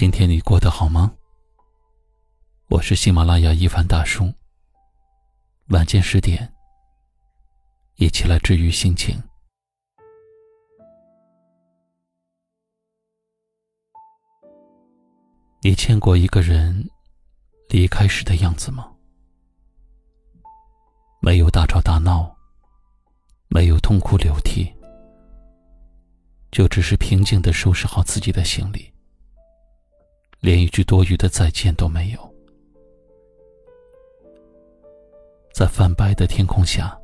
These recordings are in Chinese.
今天你过得好吗？我是喜马拉雅一凡大叔。晚间十点，一起来治愈心情。你见过一个人离开时的样子吗？没有大吵大闹，没有痛哭流涕，就只是平静的收拾好自己的行李。连一句多余的再见都没有，在泛白的天空下，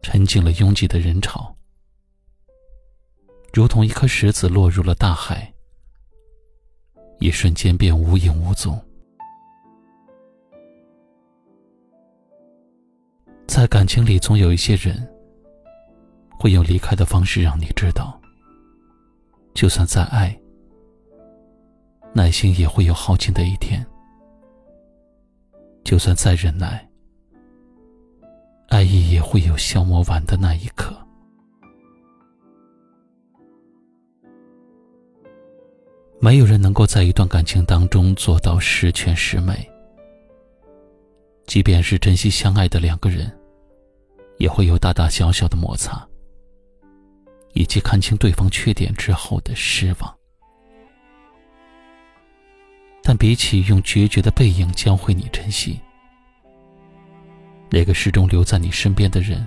沉静了拥挤的人潮，如同一颗石子落入了大海，一瞬间便无影无踪。在感情里，总有一些人会用离开的方式让你知道，就算再爱。耐心也会有耗尽的一天，就算再忍耐，爱意也会有消磨完的那一刻。没有人能够在一段感情当中做到十全十美，即便是真心相爱的两个人，也会有大大小小的摩擦，以及看清对方缺点之后的失望。但比起用决绝的背影教会你珍惜，那个始终留在你身边的人，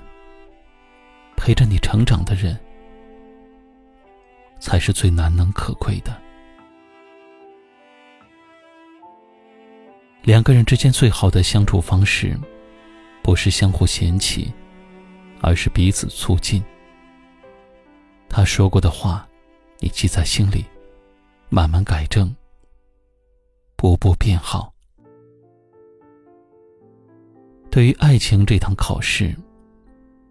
陪着你成长的人，才是最难能可贵的。两个人之间最好的相处方式，不是相互嫌弃，而是彼此促进。他说过的话，你记在心里，慢慢改正。步步变好。对于爱情这堂考试，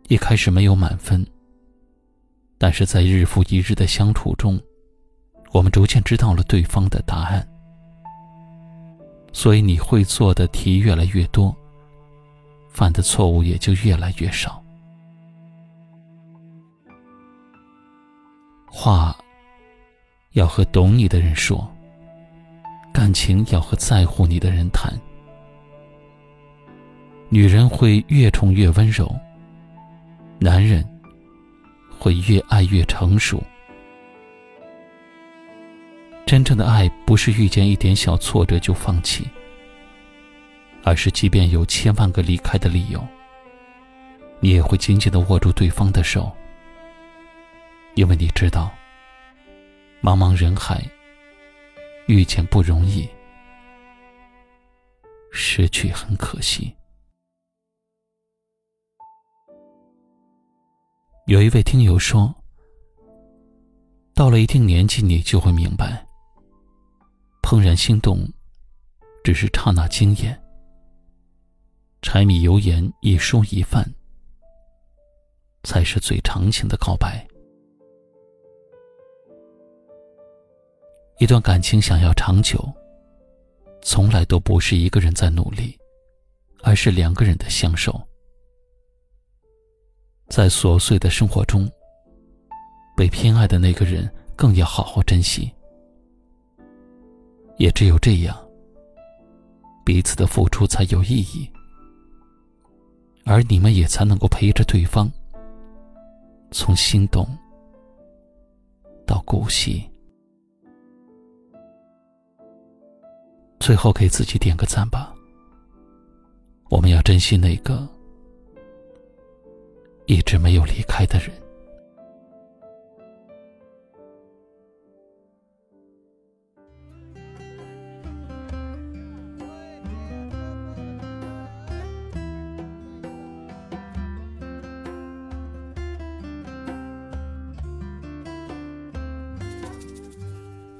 一开始没有满分，但是在日复一日的相处中，我们逐渐知道了对方的答案，所以你会做的题越来越多，犯的错误也就越来越少。话要和懂你的人说。感情要和在乎你的人谈。女人会越宠越温柔，男人会越爱越成熟。真正的爱不是遇见一点小挫折就放弃，而是即便有千万个离开的理由，你也会紧紧的握住对方的手，因为你知道，茫茫人海。遇见不容易，失去很可惜。有一位听友说：“到了一定年纪，你就会明白，怦然心动只是刹那惊艳，柴米油盐一蔬一饭，才是最长情的告白。”一段感情想要长久，从来都不是一个人在努力，而是两个人的相守。在琐碎的生活中，被偏爱的那个人更要好好珍惜。也只有这样，彼此的付出才有意义，而你们也才能够陪着对方，从心动到姑息。最后给自己点个赞吧。我们要珍惜那个一直没有离开的人。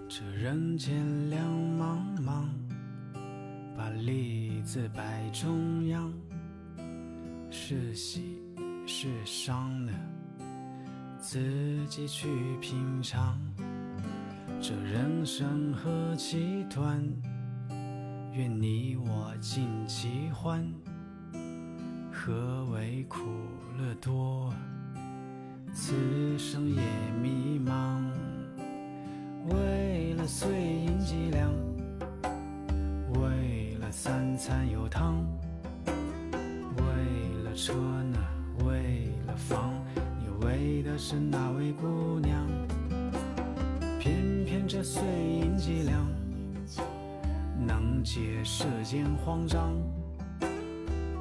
这人间两。把利字摆中央，是喜是伤呢？自己去品尝。这人生何其短，愿你我尽其欢。何为苦乐多？此生也迷茫。为了碎银几两，三餐有汤，为了车呢，为了房，你为的是哪位姑娘？偏偏这碎银几两，能解世间慌张。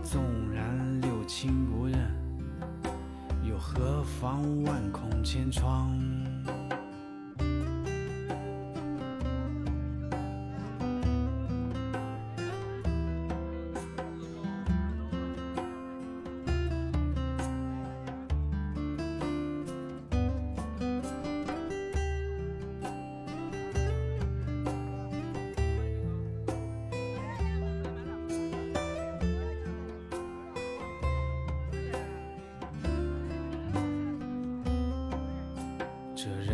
纵然六亲不认，又何妨万孔千疮？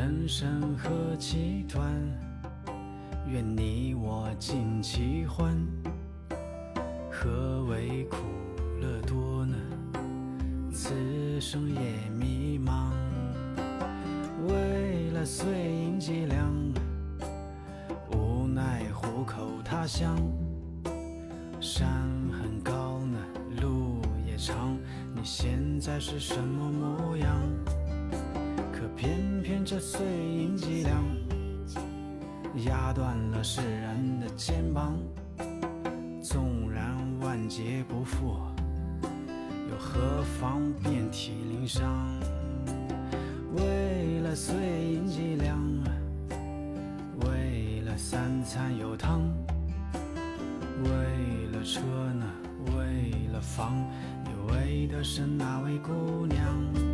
人生何其短，愿你我尽其欢。何为苦乐多呢？此生也迷茫。为了碎银几两，无奈虎口他乡。山很高呢，路也长，你现在是什么模样？偏偏这碎银几两，压断了世人的肩膀。纵然万劫不复，又何妨遍体鳞伤？为了碎银几两，为了三餐有汤，为了车呢，为了房，你为的是哪位姑娘？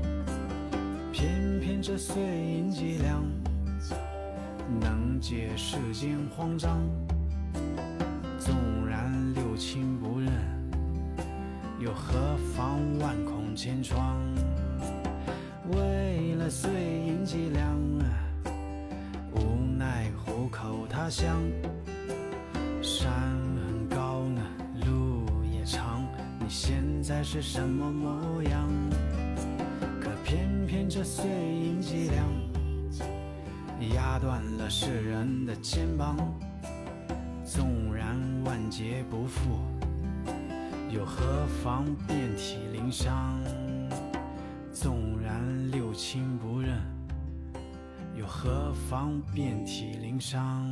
偏偏这碎银几两，能解世间慌张。纵然六亲不认，又何妨万孔千疮？为了碎银几两，无奈糊口他乡。山很高呢，路也长，你现在是什么模样？这碎银几两，压断了世人的肩膀。纵然万劫不复，又何妨遍体鳞伤？纵然六亲不认，又何妨遍体鳞伤？